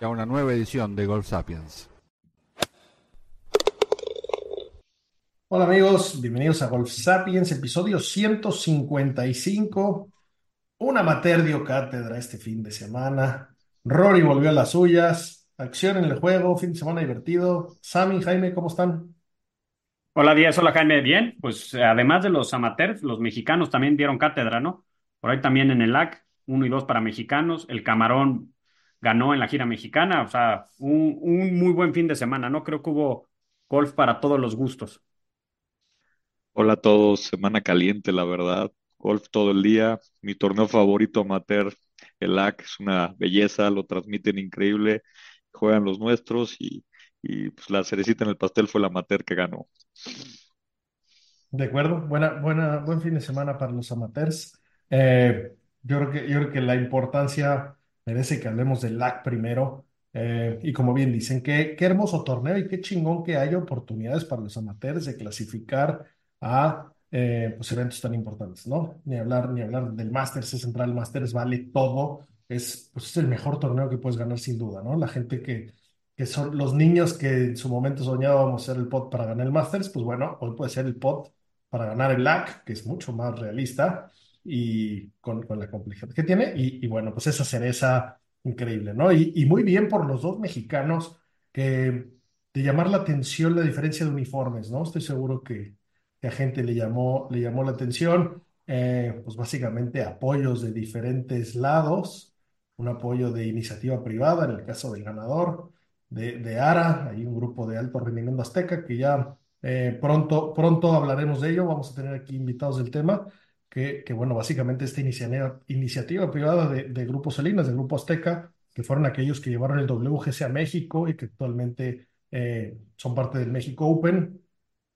y a una nueva edición de Golf Sapiens. Hola amigos, bienvenidos a Golf Sapiens, episodio 155. Un amateur dio cátedra este fin de semana. Rory volvió a las suyas. Acción en el juego, fin de semana divertido. Sammy, Jaime, ¿cómo están? Hola Díaz, hola Jaime, bien. Pues además de los amateurs, los mexicanos también dieron cátedra, ¿no? Por ahí también en el LAC, uno y dos para mexicanos. El Camarón ganó en la gira mexicana, o sea, un, un muy buen fin de semana, ¿no? Creo que hubo golf para todos los gustos. Hola a todos, semana caliente, la verdad. Golf todo el día. Mi torneo favorito amateur, el LAC, es una belleza, lo transmiten increíble. Juegan los nuestros y, y pues la cerecita en el pastel fue el amateur que ganó. De acuerdo, buena, buena, buen fin de semana para los amateurs. Eh, yo creo que, yo creo que la importancia merece que hablemos del LAC primero. Eh, y como bien dicen, qué, qué hermoso torneo y qué chingón que haya oportunidades para los amateurs de clasificar a eh, pues eventos tan importantes, ¿no? Ni hablar, ni hablar del Masters, es Central Masters vale todo. Es, pues es el mejor torneo que puedes ganar sin duda, ¿no? La gente que, que son los niños que en su momento soñábamos ser el pot para ganar el Masters, pues bueno, hoy puede ser el pot para ganar el LAC, que es mucho más realista y con, con la complejidad que tiene. Y, y, bueno, pues esa cereza increíble, ¿no? Y, y, muy bien por los dos mexicanos que de llamar la atención la diferencia de uniformes, ¿no? Estoy seguro que, que a gente le llamó, le llamó la atención. Eh, pues básicamente apoyos de diferentes lados, un apoyo de iniciativa privada en el caso del ganador, de, de ARA, hay un grupo de alto rendimiento azteca que ya eh, pronto, pronto hablaremos de ello, vamos a tener aquí invitados del tema, que, bueno, básicamente esta iniciativa, iniciativa privada de, de Grupo Salinas, del Grupo Azteca, que fueron aquellos que llevaron el WGC a México y que actualmente eh, son parte del México Open,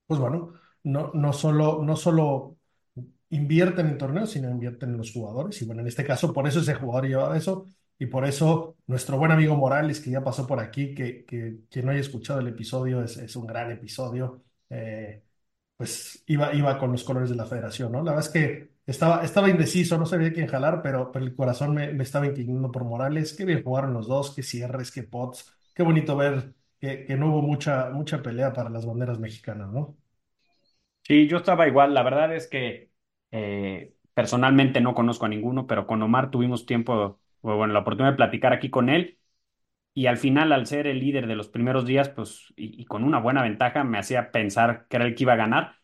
pues bueno, no, no, solo, no solo invierten en torneos, sino invierten en los jugadores. Y bueno, en este caso, por eso ese jugador llevaba eso. Y por eso nuestro buen amigo Morales, que ya pasó por aquí, que, que quien no haya escuchado el episodio, es, es un gran episodio. Eh, pues iba, iba con los colores de la federación, ¿no? La verdad es que estaba, estaba indeciso, no sabía quién jalar, pero, pero el corazón me, estaba inclinando por Morales. Qué bien jugaron los dos, qué cierres, qué pots. Qué bonito ver que, que no hubo mucha, mucha pelea para las banderas mexicanas, ¿no? Sí, yo estaba igual. La verdad es que eh, personalmente no conozco a ninguno, pero con Omar tuvimos tiempo, bueno, la oportunidad de platicar aquí con él. Y al final, al ser el líder de los primeros días, pues, y, con una buena ventaja, me hacía pensar que era el que iba a ganar.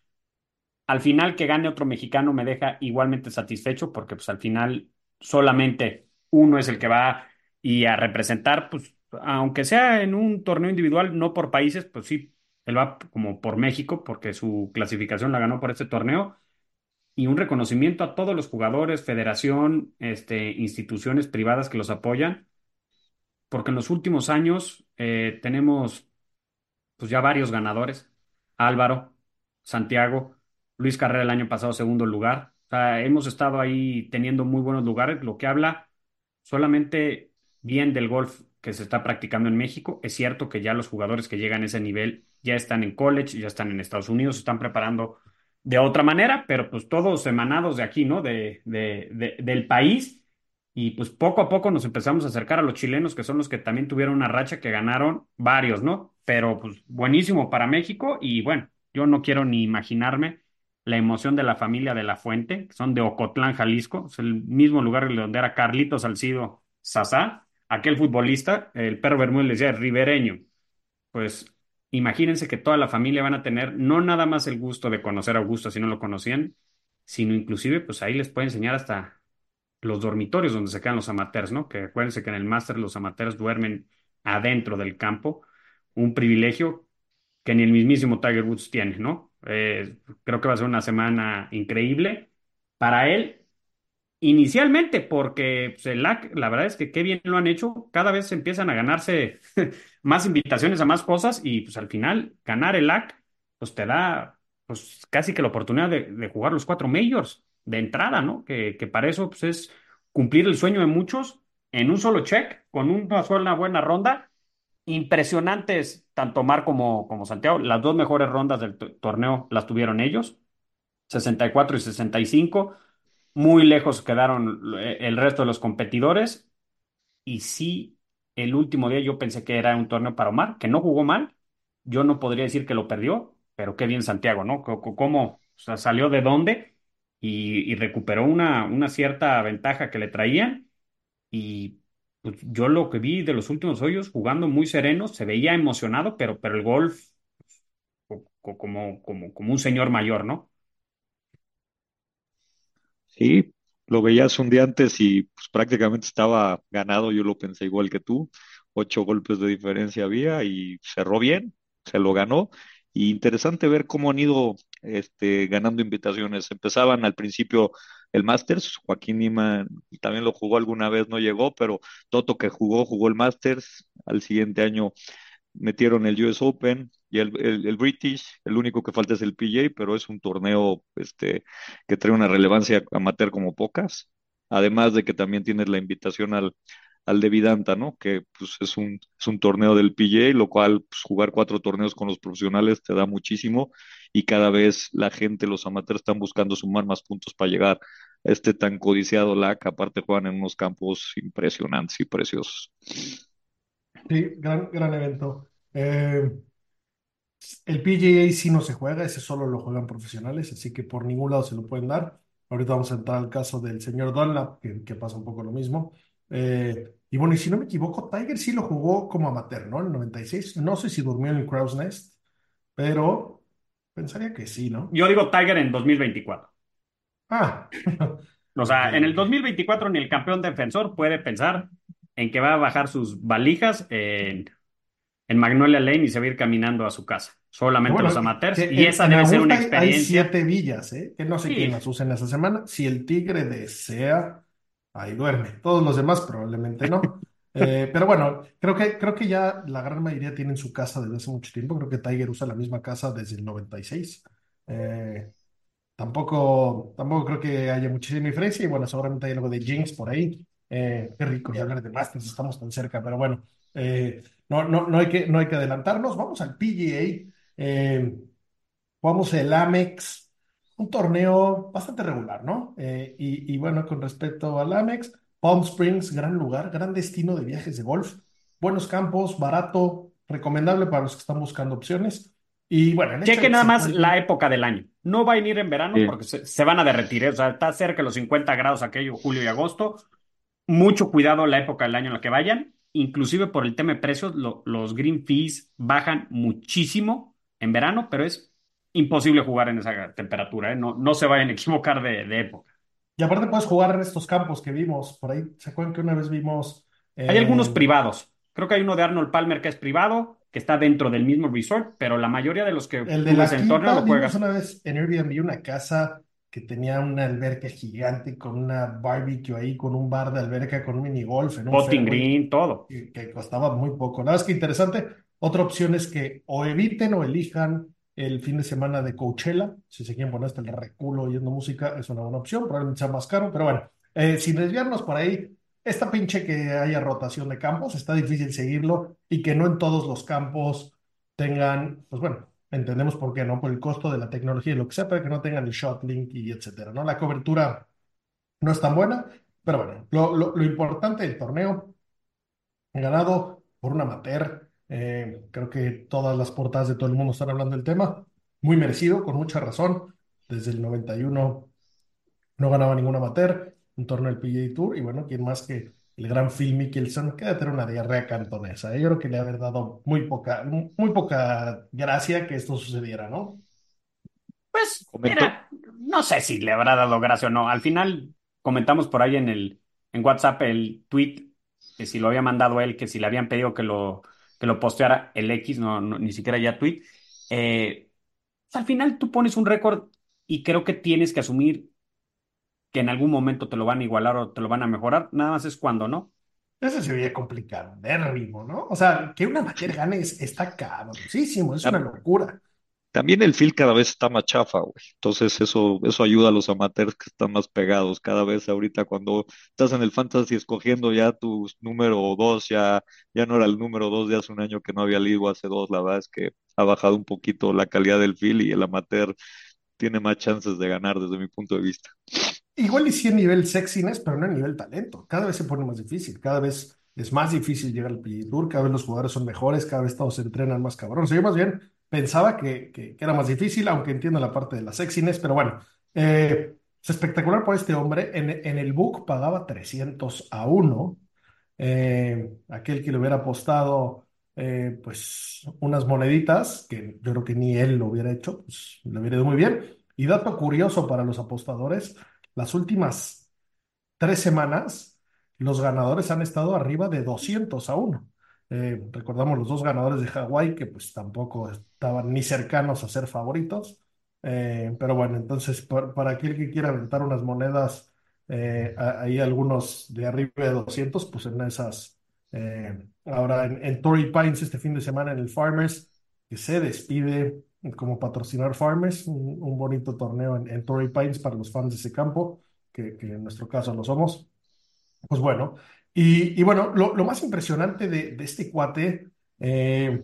Al final, que gane otro mexicano me deja igualmente satisfecho, porque pues al final solamente uno es el que va y a representar, pues, aunque sea en un torneo individual, no por países, pues sí, él va como por México, porque su clasificación la ganó por este torneo. Y un reconocimiento a todos los jugadores, federación, este, instituciones privadas que los apoyan, porque en los últimos años eh, tenemos pues ya varios ganadores. Álvaro, Santiago, Luis Carrera el año pasado segundo lugar. Hemos estado ahí teniendo muy buenos lugares, lo que habla solamente bien del golf que se está practicando en México. Es cierto que ya los jugadores que llegan a ese nivel ya están en college, ya están en Estados Unidos, se están preparando de otra manera, pero pues todos emanados de aquí, ¿no? De, de, de, del país. Y pues poco a poco nos empezamos a acercar a los chilenos, que son los que también tuvieron una racha que ganaron varios, ¿no? Pero pues buenísimo para México y bueno, yo no quiero ni imaginarme la emoción de la familia de La Fuente, que son de Ocotlán, Jalisco, es el mismo lugar donde era Carlito Salcido Sasá, aquel futbolista, el perro Bermúdez le decía ribereño. Pues imagínense que toda la familia van a tener no nada más el gusto de conocer a Augusto si no lo conocían, sino inclusive pues ahí les puede enseñar hasta los dormitorios donde se quedan los amateurs, ¿no? Que acuérdense que en el máster los amateurs duermen adentro del campo, un privilegio que ni el mismísimo Tiger Woods tiene, ¿no? Eh, creo que va a ser una semana increíble para él Inicialmente, porque pues, el LAC, la verdad es que qué bien lo han hecho, cada vez empiezan a ganarse más invitaciones a más cosas y pues al final ganar el LAC pues te da pues casi que la oportunidad de, jugar los cuatro majors de entrada, ¿no? Que, que para eso pues es cumplir el sueño de muchos en un solo check, con una sola buena ronda. Impresionantes, tanto Mar como, como Santiago, las dos mejores rondas del torneo las tuvieron ellos, 64 y 65 muy lejos quedaron eh, el resto de los competidores. Y sí, el último día yo pensé que era un torneo para Omar, que no jugó mal. Yo no podría decir que lo perdió, pero qué bien Santiago, ¿no? ¿Cómo salió de dónde y, recuperó una, una cierta ventaja que le traían? Y pues, yo lo que vi de los últimos hoyos, jugando muy sereno, se veía emocionado, pero, pero el golf como, como, como un señor mayor, ¿no? Sí, lo veías un día antes y pues, prácticamente estaba ganado, yo lo pensé igual que tú, ocho golpes de diferencia había y cerró bien, se lo ganó. Y interesante ver cómo han ido este, ganando invitaciones. Empezaban al principio el Masters, Joaquín Nima también lo jugó alguna vez, no llegó, pero Toto que jugó, jugó el Masters. Al siguiente año metieron el US Open y el, el, British, el único que falta es el PJ, pero es un torneo este, que trae una relevancia amateur como pocas, además de que también tienes la invitación al, al de Vidanta, ¿no? Que pues, es, un, es un torneo del PJ, lo cual pues, jugar cuatro torneos con los profesionales te da muchísimo y cada vez la gente, los amateurs están buscando sumar más puntos para llegar a este tan codiciado LAC, aparte juegan en unos campos impresionantes y preciosos. Sí, gran, gran evento. Eh, el PGA sí no se juega, ese solo lo juegan profesionales, así que por ningún lado se lo pueden dar. Ahorita vamos a entrar al caso del señor Dunlap, que, que pasa un poco lo mismo. Eh, y bueno, y si no me equivoco, Tiger sí lo jugó como amateur, ¿no? En el 96. No sé si durmió en el Crow's Nest, pero pensaría que sí, ¿no? Yo digo Tiger en 2024. Ah. o sea, en el 2024 ni el campeón defensor puede pensar en que va a bajar sus valijas en, en Magnolia Lane y se va a ir caminando a su casa. Solamente los amateurs. y esa debe ser una experiencia. Hay siete villas, ¿eh? Que no sé quién las usa en esa semana. Si el tigre desea, ahí duerme. Todos los demás probablemente no. Eh, pero bueno, creo que, creo que ya la gran mayoría tienen su casa desde hace mucho tiempo. Creo que Tiger usa la misma casa desde el 96. Eh, tampoco, tampoco creo que haya muchísima diferencia. Y bueno, seguramente hay algo de Jinx por ahí. Eh, qué rico ya hablar de Masters, estamos tan cerca, pero bueno, eh, no, no, no, hay que, no hay que adelantarnos. Vamos al PGA, eh, jugamos el Amex, un torneo bastante regular, ¿no? y, y, bueno, con respecto al Amex, Palm Springs, gran lugar, gran destino de viajes de golf, buenos campos, barato, recomendable para los que están buscando opciones. Y bueno, cheque nada más la época del año. No va a venir en verano porque se, se, van a derretir. O sea, está cerca de los 50 grados aquello, julio y agosto mucho cuidado la época del año en la que vayan, inclusive por el tema de precios, los green fees bajan muchísimo en verano, pero es imposible jugar en esa temperatura, ¿eh? no, no se vayan a equivocar de, época. Y aparte puedes jugar en estos campos que vimos, por ahí, ¿se acuerdan que una vez vimos? Hay algunos eh, privados, creo que hay uno de Arnold Palmer que es privado, que está dentro del mismo resort, pero la mayoría de los que el de la en torneo lo juegas. una vez en Airbnb una casa que tenía una alberca gigante con una barbecue ahí, con un bar de alberca, con un minigolf, en un green, todo. Que, costaba muy poco. Nada más que interesante. Otra opción es que o eviten o elijan el fin de semana de Coachella. Si se quieren poner hasta el reculo oyendo música, es una buena opción. Probablemente sea más caro, pero bueno, eh, sin desviarnos por ahí, esta pinche que haya rotación de campos, está difícil seguirlo y que no en todos los campos tengan, pues bueno, entendemos por qué, ¿no? Por el costo de la tecnología y lo que sea, pero que no tengan el shot link y etcétera, ¿no? La cobertura no es tan buena, pero bueno, lo, lo, importante del torneo, ganado por un amateur, eh, creo que todas las portadas de todo el mundo están hablando del tema, muy merecido, con mucha razón, desde el 91 no ganaba ningún amateur, un torneo del PGA Tour, y bueno, ¿quién más que el gran Phil Mickelson, que debe tener una diarrea cantonesa. Yo creo que le ha dado muy poca, muy poca gracia que esto sucediera, ¿no? Pues, mira, no sé si le habrá dado gracia o no. Al final comentamos por ahí en el en WhatsApp el tweet que si lo había mandado él, que si le habían pedido que lo, que lo posteara el X, no, ni siquiera ya tweet. Eh, al final tú pones un récord y creo que tienes que asumir que en algún momento te lo van a igualar o te lo van a mejorar, nada más es cuando no. Eso se veía complicado, ritmo, ¿no? O sea, que una amateur gane es- está cabrosísimo, es una locura. También el feel cada vez está más chafa, güey. Entonces eso, eso ayuda a los amateurs que están más pegados. Cada vez ahorita cuando estás en el fantasy escogiendo ya tu número dos, ya, ya no era el número dos de hace un año que no había ligo hace dos. La verdad es que ha bajado un poquito la calidad del feel y el amateur tiene más chances de ganar desde mi punto de vista. Igual y sí en nivel sexiness, pero no en nivel talento. Cada vez se pone más difícil, cada vez es más difícil llegar al PGA cada vez los jugadores son mejores, cada vez todos se entrenan más cabrón. O sea, yo más bien pensaba que, que- era más difícil, aunque entiendo la parte de la sexiness, pero bueno, eh, es espectacular por este hombre. En, en el book pagaba 300 a 1. Eh, aquel que le hubiera apostado eh, pues unas moneditas, que yo creo que ni él lo hubiera hecho, pues le hubiera ido muy bien. Y dato curioso para los apostadores, las últimas tres semanas, los ganadores han estado arriba de 200 a 1. Eh, recordamos los dos ganadores de Hawái, que pues tampoco estaban ni cercanos a ser favoritos. Eh, pero bueno, entonces para aquel que quiera aventar unas monedas, eh, a- ahí algunos de arriba de 200, pues en esas, eh, ahora en, Torrey Pines este fin de semana en el Farmers, que se despide como patrocinar Farmers, un, bonito torneo en, en Torrey Pines para los fans de ese campo que, que en nuestro caso lo somos. Pues bueno, y, bueno, lo, más impresionante de, este cuate, eh,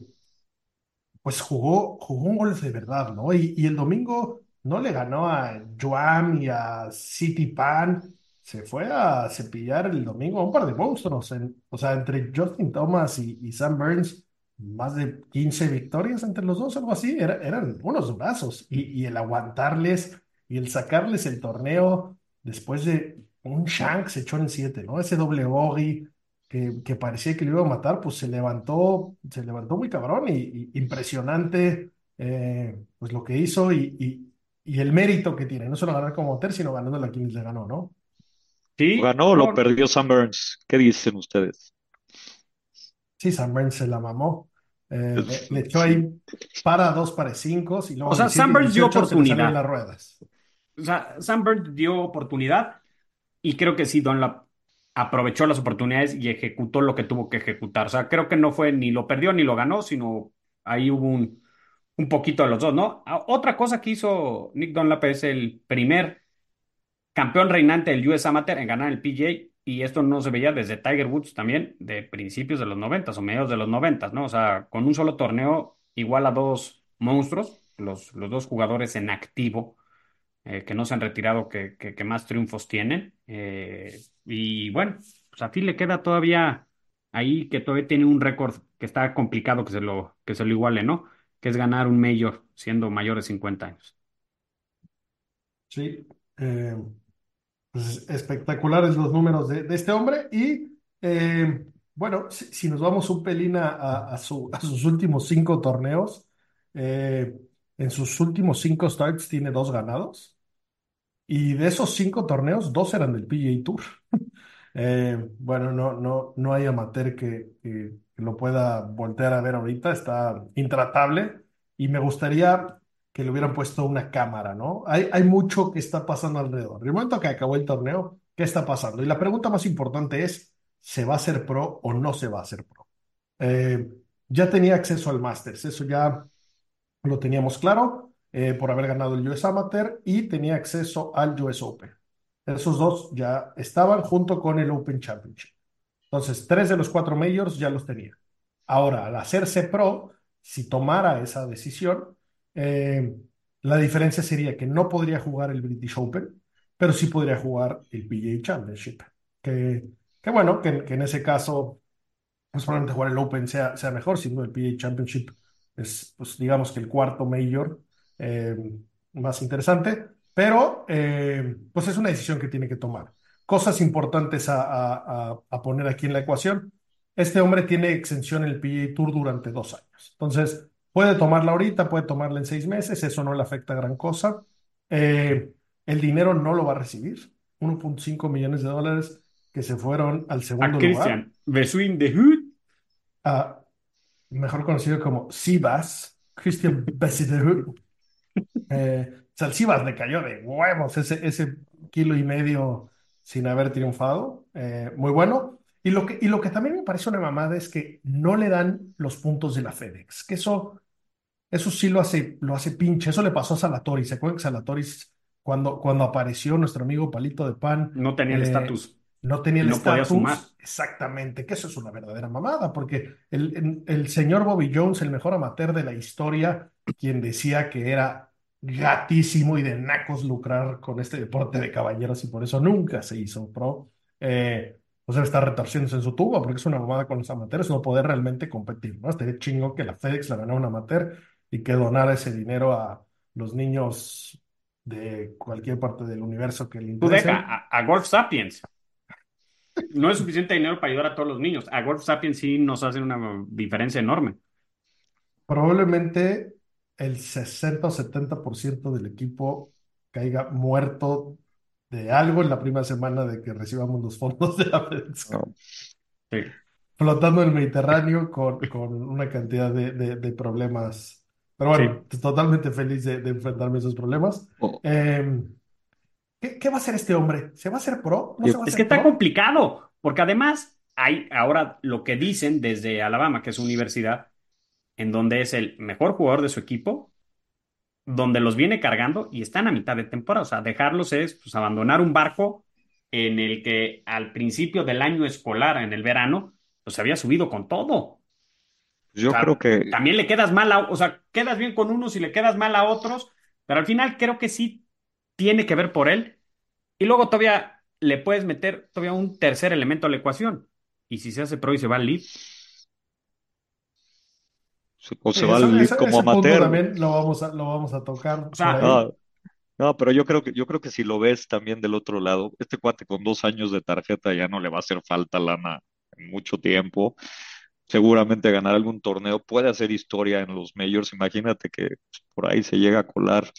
pues jugó, jugó un golf de verdad, ¿no? Y, el domingo no le ganó a Joan y a City Pan, se fue a cepillar el domingo a un par de monstruos, en- o sea, entre Justin Thomas y, Sam Burns, más de 15 victorias entre los dos, algo así, era- eran unos brazos, y el aguantarles y el sacarles el torneo después de un shank se echó en siete, ¿no? Ese doble bogey que, que parecía que lo iba a matar, pues se levantó, se levantó muy cabrón y, y impresionante eh, pues lo que hizo y, y, y el mérito que tiene, no solo ganar como Ter, sino ganándole a quienes le ganó, ¿no? Sí, ¿Lo ganó o lo perdió Sam Burns? ¿Qué dicen ustedes? Sí, Sam Burns se la mamó. Eh, le, le echó ahí para dos para cinco y luego O sea, 17 y Sam Burns dio 18 se le salieron oportunidad. las ruedas. O sea, Sam Burns dio oportunidad y creo que sí, Dunlap aprovechó las oportunidades y ejecutó lo que tuvo que ejecutar. O sea, creo que no fue ni lo perdió ni lo ganó, sino ahí hubo un, un poquito de los dos, ¿no? Ah, Otra cosa que hizo Nick Dunlap es el primer campeón reinante del US Amateur en ganar el PGA y esto no se veía desde Tiger Woods también de principios de los noventas o mediados de los noventas, ¿no? O sea, con un solo torneo igual a dos monstruos, los, los dos jugadores en activo eh, que no se han retirado, que, que- más triunfos tienen. Eh, y bueno, pues a Phil le queda todavía ahí que todavía tiene un récord que está complicado que se lo, que se lo iguale, ¿no? Que es ganar un Major siendo mayor de 50 años. Sí. Eh, pues espectaculares los números de, de este hombre y bueno, si, nos vamos un pelín a, a- su- a sus últimos cinco torneos, en sus últimos cinco starts tiene dos ganados y de esos cinco torneos, dos eran del PGA Tour. Eh, bueno, no, no, no hay amateur que, que- lo pueda voltear a ver ahorita, está intratable y me gustaría que le hubieran puesto una cámara, ¿no? Hay, hay mucho que está pasando alrededor. El momento que acabó el torneo, ¿qué está pasando? Y la pregunta más importante es, ¿se va a hacer pro o no se va a hacer pro? Eh, ya tenía acceso al Masters, eso ya lo teníamos claro eh, por haber ganado el US Amateur y tenía acceso al US Open. Esos dos ya estaban junto con el Open Championship. Entonces, tres de los cuatro majors ya los tenía. Ahora, al hacerse pro, si tomara esa decisión, eh, la diferencia sería que no podría jugar el British Open, pero sí podría jugar el PGA Championship. Que, que bueno, que, que en ese caso pues probablemente jugar el Open sea, sea mejor, siendo el PGA Championship es, pues digamos que el cuarto major eh, más interesante, pero eh, pues es una decisión que tiene que tomar. Cosas importantes a, a- a- a poner aquí en la ecuación. Este hombre tiene exención en el PGA Tour durante dos años. Entonces, puede tomarla ahorita, puede tomarla en seis meses, eso no le afecta gran cosa. Eh, el dinero no lo va a recibir, 1.5 millones de dólares que se fueron al A segundo lugar Christian, Between the Hood. a mejor conocido como Sivas, Christian Bessederud. Eh, o sea, el Sivas le cayó de huevos ese, ese kilo y medio sin haber triunfado. Eh, muy bueno. Y lo que, y lo que también me parece una mamada es que no le dan los puntos de la FedEx, que eso, eso sí lo hace, lo hace pinche. Eso le pasó a Salatoris. ¿Se acuerdan que Salatoris, cuando, cuando apareció nuestro amigo Palito de Pan, No tenía el eh, estatus. no tenía el no podía estatus? sumar. Exactamente, que eso es una verdadera mamada, porque el, el- el señor Bobby Jones, el mejor amateur de la historia, quien decía que era gatísimo y de nacos lucrar con este deporte de caballeros y por eso nunca se hizo pro, eh, pues debe estar retorciéndose en su tubo, porque es una mamada con los amateurs no poder realmente competir, ¿no? Estaría chingo que la FedEx la ganara un amateur y que donara ese dinero a los niños de cualquier parte del universo que le Tú deja a, a Golf Sapiens. No es suficiente dinero para ayudar a todos los niños. A Golf Sapiens sí nos hacen una diferencia enorme. Probablemente el 60 o 70% del equipo caiga muerto de algo en la primera semana de que recibamos los fondos de la FedEx, No. Sí. flotando en el Mediterráneo con, con una cantidad de, de- de problemas. Pero bueno, totalmente feliz de, de enfrentarme a esos problemas. Oh, Eh, ¿qué, qué va a hacer este hombre? ¿Se va a hacer pro? ¿No se va a Es hacer que está pro? complicado, porque además hay ahora lo que dicen desde Alabama, que es una universidad, en donde es el mejor jugador de su equipo, donde los viene cargando y están a mitad de temporada. O sea, dejarlos es pues, abandonar un barco en el que al principio del año escolar, en el verano, pues había subido con todo. yo O sea, creo que También le quedas mal a, o sea, quedas bien con unos y le quedas mal a otros, pero al final creo que sí tiene que ver por él. Y luego todavía le puedes meter todavía un tercer elemento a la ecuación. Y si se hace pro y se va al lead, o se va eso- como ese punto amateur. también lo vamos a, lo vamos a tocar O sea. No, no, pero yo creo que, yo creo que si lo ves también del otro lado, este cuate con dos años de tarjeta ya no le va a hacer falta lana en mucho tiempo. Seguramente ganar algún torneo puede hacer historia en los majors. Imagínate que por ahí se llega a colar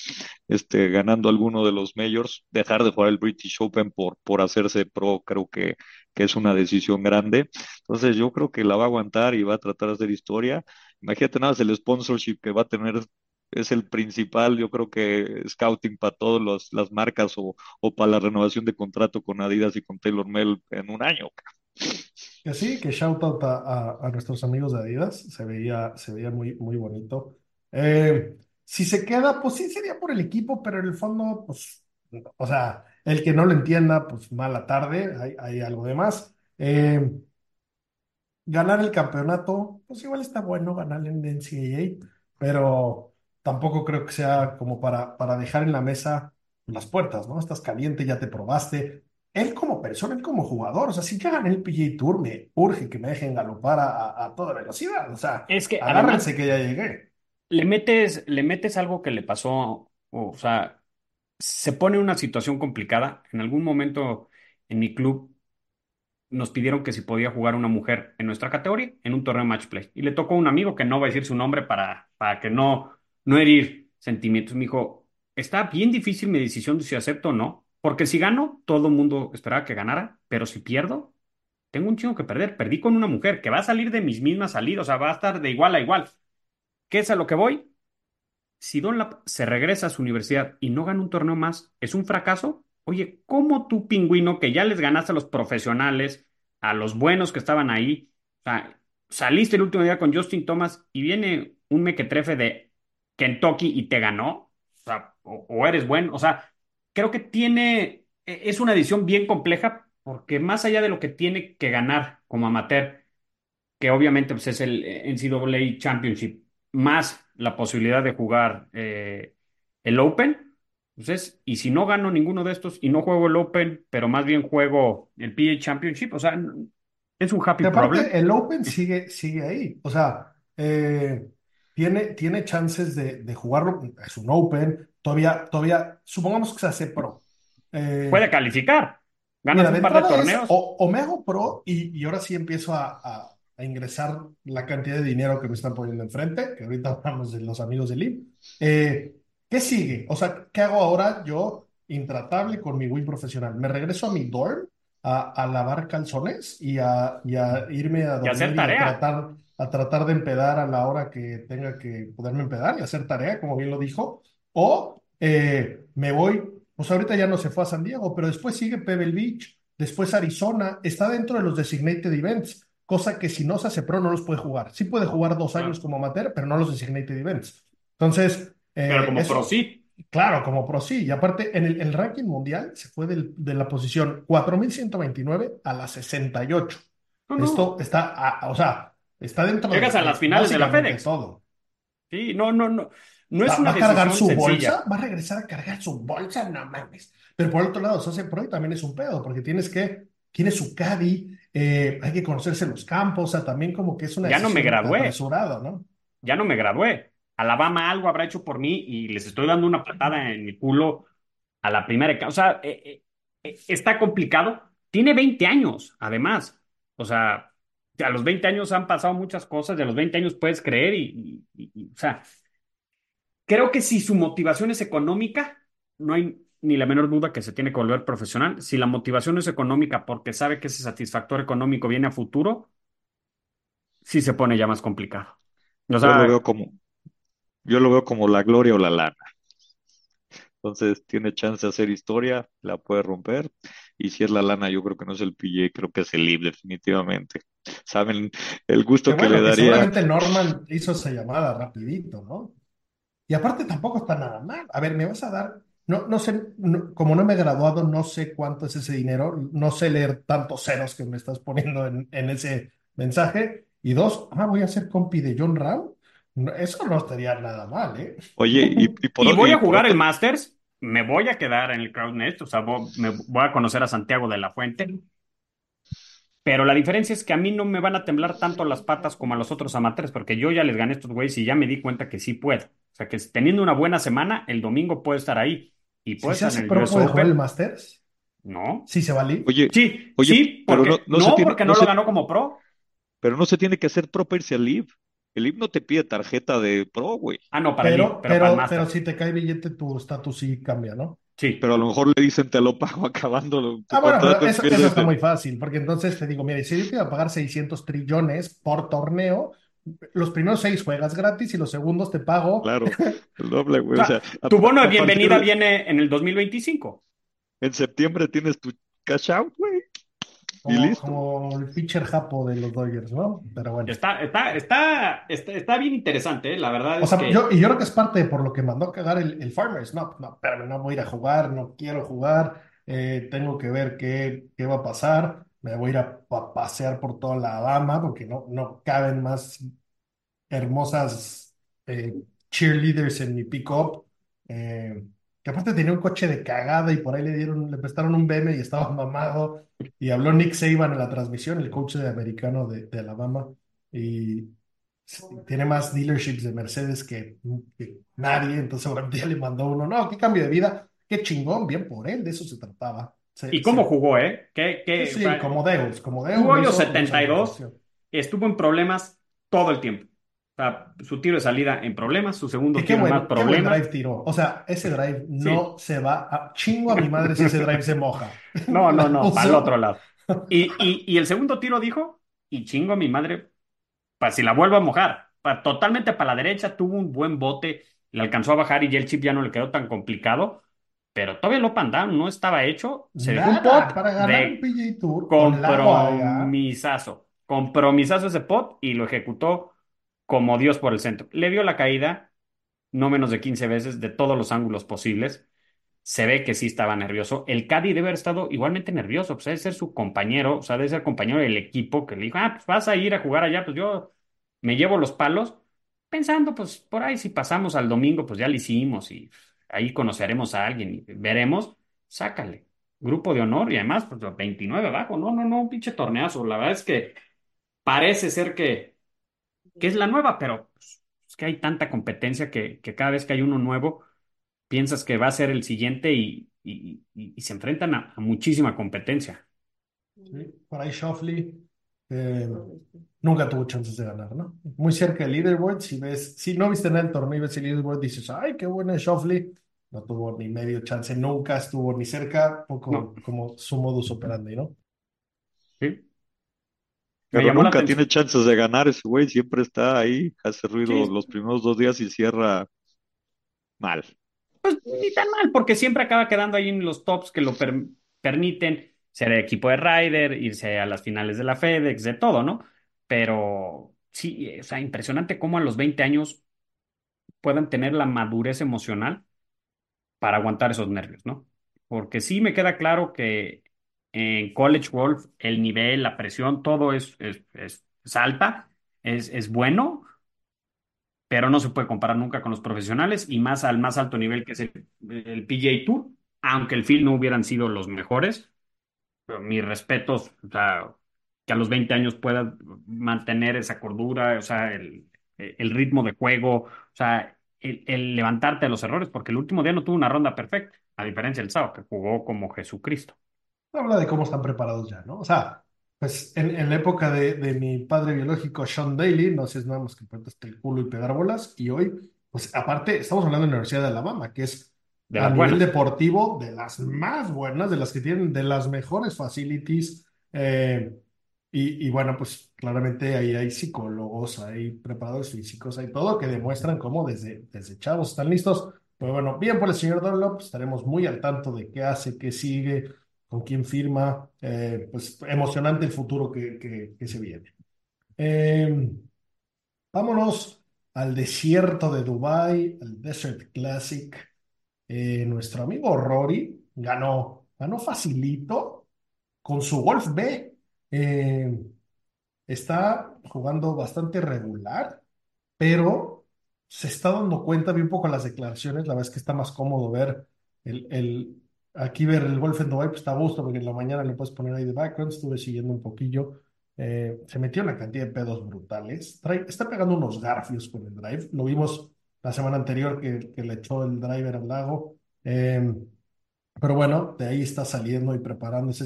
este, ganando alguno de los majors, dejar de jugar el British Open por, por hacerse pro, creo que, que es una decisión grande. Entonces yo creo que la va a aguantar y va a tratar de hacer historia. Imagínate nada más el sponsorship que va a tener es el principal, yo creo que scouting para todas las marcas o, o para la renovación de contrato con Adidas y con Taylor Mel en un año. Que sí, que shout out a, a- nuestros amigos de Adidas, se veía, se veía muy, muy bonito. Eh, si se queda, pues sí sería por el equipo, pero en el fondo, pues, o sea, el que no lo entienda, pues mala tarde, hay, hay algo de más. Eh, ganar el campeonato, pues igual está bueno ganar en NCAA, pero tampoco creo que sea como para, para dejar en la mesa las puertas, ¿no? Estás caliente, ya te probaste. Él como persona, él como jugador, o sea, si ya gané el PGA Tour, me urge que me dejen galopar a, a- toda velocidad, o sea, es que además agárrense que ya llegué. le metes, le metes algo que le pasó, o sea, se pone una situación complicada. En algún momento en mi club nos pidieron que si podía jugar una mujer en nuestra categoría en un torneo match play. Y le tocó a un amigo que no va a decir su nombre para, para que no, no herir sentimientos. Me dijo, está bien difícil mi decisión de si acepto o no, porque si gano, todo el mundo esperaba que ganara, pero si pierdo, tengo un chingo que perder. Perdí con una mujer que va a salir de mis mismas salidas, o sea, va a estar de igual a igual. ¿Qué es a lo que voy? Si Dunlap se regresa a su universidad y no gana un torneo más, ¿es un fracaso? Oye, ¿cómo tú, pingüino, que ya les ganaste a los profesionales, a los buenos que estaban ahí, o sea, saliste el último día con Justin Thomas y viene un mequetrefe de Kentucky y te ganó? O sea, o, eres bueno, o sea, creo que tiene, e- es una edición bien compleja porque más allá de lo que tiene que ganar como amateur, que obviamente pues, es el NCAA Championship, más la posibilidad de jugar eh, el Open. Entonces, y si no gano ninguno de estos y no juego el Open, pero más bien juego el PGA Championship, o sea, es un happy aparte, problem. el Open sigue, sigue ahí. O sea, eh, tiene, tiene chances de, de jugarlo. Es un Open. Todavía, todavía, supongamos que se hace pro. Eh, Puede calificar. Ganas un par de es, torneos. o, o me hago pro y, y ahora sí empiezo a, a- a ingresar la cantidad de dinero que me están poniendo enfrente, que ahorita hablamos de los amigos del IB. Eh, ¿qué sigue? O sea, ¿qué hago ahora yo, intratable con mi win profesional? ¿Me regreso a mi dorm a, a lavar calzones y a, y a irme a Y hacer dormir y a tarea. tratar, a tratar de empedar a la hora que tenga que poderme empedar y hacer tarea, como bien lo dijo? ¿O eh, me voy pues ahorita ya no se fue a San Diego, pero después sigue Pebble Beach, después Arizona, está dentro de los designated events, cosa que si no se hace pro no los puede jugar. Sí puede jugar dos años como amateur, pero no los designated events. Entonces... Eh, pero como pro sí. Claro, como pro sí. Y aparte, en el, el ranking mundial se fue del, de la posición 4129 a la 68. Esto está, o sea, está dentro Llegas de, a las finales de la FedEx. Todo. Sí, no, no, no. No es ¿Va, una va a cargar su sencilla. bolsa? ¿Va a regresar a cargar su bolsa? No mames. Pero por otro lado, Socia Pro también es un pedo, porque tienes que, tiene su caddy, eh, hay que conocerse los campos, o sea, también como que es una Ya no me gradué. ¿no? Ya no me gradué. Alabama algo habrá hecho por mí y les estoy dando una patada en el culo a la primera. O sea, eh, eh, eh, está complicado. Tiene 20 años, además. O sea, a los 20 años han pasado muchas cosas, y a los 20 años puedes creer y, o sea, creo que si su motivación es económica, no hay ni la menor duda que se tiene que volver profesional. Si la motivación es económica porque sabe que ese satisfactor económico viene a futuro, sí se pone ya más complicado. O Yo sea, lo veo como, yo lo veo como la gloria o la lana. Entonces tiene chance de hacer historia, la puede romper. Y si es la lana, yo creo que no es el PJ, creo que es el LIB, definitivamente. Saben el gusto Que le que daría. seguramente Norman hizo esa llamada rapidito, ¿no? Y aparte tampoco está nada mal. A ver, me vas a dar, no, no sé, no- como no me he graduado, no sé cuánto es ese dinero, no sé leer tantos ceros que me estás poniendo en, en ese mensaje. Y dos, ah, voy a ser compi de John Rao. No, eso no estaría nada mal, ¿eh? Oye, y, y por, y voy y a jugar el Masters, me voy a quedar en el Crowd Nest, o sea, vo- me voy a conocer a Santiago de la Fuente. Pero la diferencia es que a mí no me van a temblar tanto las patas como a los otros amateurs, porque yo ya les gané a estos güeyes y ya me di cuenta que sí puedo. O sea, que teniendo una buena semana, el domingo puedo estar ahí. Y puedo se estar hace en el pro, US ¿puede jugar el. Masters? No. Sí se vale. Oye, Sí, Oye, sí, pero no- no se tiene- porque no no, se- lo ganó como pro. pero no se tiene que hacer pro para irse al LIB. El LIB no te pide tarjeta de pro, güey. Ah, no, para mí, Pero, pero, para el pero, pero si te cae billete, tu estatus sí cambia, ¿no? Sí. Pero a lo mejor le dicen te lo pago acabando tu Ah, bueno, pero eso, eso está muy fácil, porque entonces te digo, mire, si yo te iba a pagar 600 trillones por torneo, los primeros seis juegas gratis y los segundos te pago. Claro, el doble, güey. O O sea, tu bono de bienvenida de- viene en el 2025. En septiembre tienes tu cash out, güey. Y Como, listo. como el pitcher japo de los Dodgers, ¿no? Pero bueno. Está, está, está, está, está bien interesante, ¿eh? La verdad O es sea, que yo, y yo creo que es parte de por lo que mandó a cagar el, el Farmers. No, no, espérame, no voy a ir a jugar, no quiero jugar, eh, tengo que ver qué, qué va a pasar. Me voy a ir a, pa- pasear por toda la Alabama porque no, no caben más hermosas eh, cheerleaders en mi pick-up. eh, que aparte tenía un coche de cagada y por ahí le dieron, le prestaron un BM y estaba mamado. Y habló Nick Saban en la transmisión, el coach de americano de, de Alabama. Y tiene más dealerships de Mercedes que, que nadie. Entonces seguramente ya le mandó uno. No, qué cambio de vida. Qué chingón, bien por él, de eso se trataba. Se- ¿Y cómo se- jugó, eh? ¿Qué, qué, Sí, como Deus, como Deus. Jugó hizo mucha 72. organización. estuvo en problemas todo el tiempo. O sea, su tiro de salida en problemas, su segundo tiro más qué buen problemas. drive tiró. O sea, ese drive no se va a... Chingo a mi madre si ese drive se moja. No, no, no, para el otro lado. Y, y, y el segundo tiro dijo, y chingo a mi madre, para si la vuelvo a mojar. Pa- totalmente para la derecha, tuvo un buen bote, le alcanzó a bajar y ya el chip ya no le quedó tan complicado. Pero todavía el up and down no estaba hecho. Se dejó un Nada, pot para ganar de un PGA Tour con compromisazo. Compromisazo ese pot y lo ejecutó como Dios por el centro. Le dio la caída no menos de 15 veces de todos los ángulos posibles. Se ve que sí estaba nervioso. El Caddy debe haber estado igualmente nervioso, pues debe ser su compañero, o sea, debe ser compañero del equipo que le dijo, ah, pues vas a ir a jugar allá, pues yo me llevo los palos, pensando, pues por ahí si pasamos al domingo, pues ya lo hicimos y ahí conoceremos a alguien y veremos, sácale. Grupo de honor y además, pues 29 abajo, no, no, no, un pinche torneazo. La verdad es que parece ser que, que es la nueva, pero pues, es que hay tanta competencia que, que cada vez que hay uno nuevo, piensas que va a ser el siguiente y, y- y- y se enfrentan a, a muchísima competencia. Sí, por ahí Shoffley eh, nunca tuvo chances de ganar, ¿no? Muy cerca del leaderboard, si ves, si no viste en el torneo y ves el leaderboard, dices, ay, qué bueno es Shoffley. No tuvo ni medio chance, nunca estuvo ni cerca, poco No. como su modus operandi, ¿no? ¿sí? Pero nunca tiene chances de ganar ese güey, siempre está ahí, hace ruido Sí. los primeros dos días y cierra mal. pues ni tan mal, porque siempre acaba quedando ahí en los tops que lo permiten ser equipo de Ryder, irse a las finales de la FedEx, de todo, ¿no? Pero sí, o sea, impresionante cómo a los 20 años puedan tener la madurez emocional para aguantar esos nervios, ¿no? Porque sí me queda claro que en College Golf el nivel, la presión, todo es, es, es, alta, es, es bueno, pero no se puede comparar nunca con los profesionales y más al más alto nivel que es el, el PGA Tour, aunque el field no hubieran sido los mejores. Pero mis respetos, o sea, que a los 20 años pueda mantener esa cordura, o sea, el, el ritmo de juego, o sea, el, el, levantarte de los errores, porque el último día no tuvo una ronda perfecta, a diferencia del sábado, que jugó como Jesucristo. Habla de cómo están preparados ya, ¿no? O sea, pues en, en la época de, de, mi padre biológico, Sean Daly, no sé, es nada más que hasta el culo y pegar bolas. Y hoy, pues aparte, estamos hablando de la Universidad de Alabama, que es de a nivel deportivo de las más buenas, de las que tienen de las mejores facilities. Eh, y, y, bueno, pues claramente ahí hay psicólogos, hay preparadores físicos, hay todo que demuestran cómo desde, desde chavos están listos. Pero bueno, bien por el señor Dunlop, estaremos muy al tanto de qué hace, qué sigue con quién firma, eh, pues emocionante el futuro que, que, se viene. Eh, vámonos al desierto de Dubai, al Desert Classic. Eh, nuestro amigo Rory ganó, ganó facilito con su Golf B. está jugando bastante regular, pero se está dando cuenta, vi un poco las declaraciones, la verdad es que está más cómodo ver el, el Aquí ver el golf en Dubai pues está a gusto porque en la mañana le puedes poner ahí de background, estuve siguiendo un poquillo. Eh, se metió una cantidad de pedos brutales. está pegando unos garfios con el drive. Lo vimos la semana anterior que, que le echó el driver al lago. Em, pero bueno, de ahí está saliendo y preparándose.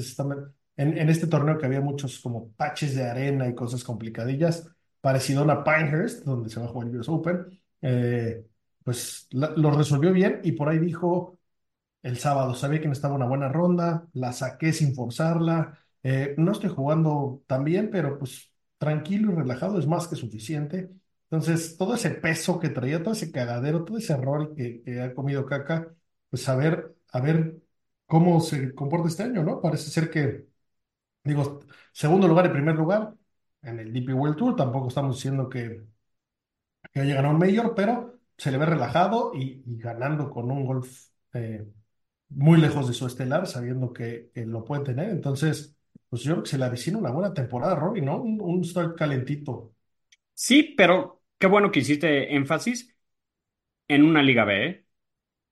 en, en, este torneo que había muchos como patches de arena y cosas complicadillas, parecido a Pinehurst, donde se va a jugar el US Open, eh, pues lo resolvió bien y por ahí dijo el sábado. Sabía que necesitaba una buena ronda, la saqué sin forzarla. Eh, no estoy jugando tan bien, pero pues tranquilo y relajado es más que suficiente. Entonces, todo ese peso que traía, todo ese cagadero, todo ese error que, ha comido caca, pues a ver, a ver cómo se comporta este año, ¿no? Parece ser que, digo, segundo lugar y primer lugar en el DP World Tour, tampoco estamos diciendo que, que haya ganado un mayor, pero se le ve relajado y, ganando con un golf eh, muy lejos de su estelar, sabiendo que, lo puede tener. Entonces, pues yo creo que se le avecina una buena temporada, Robbie, ¿no? Un, un start calentito. Sí, pero qué bueno que hiciste énfasis en una Liga B, ¿eh?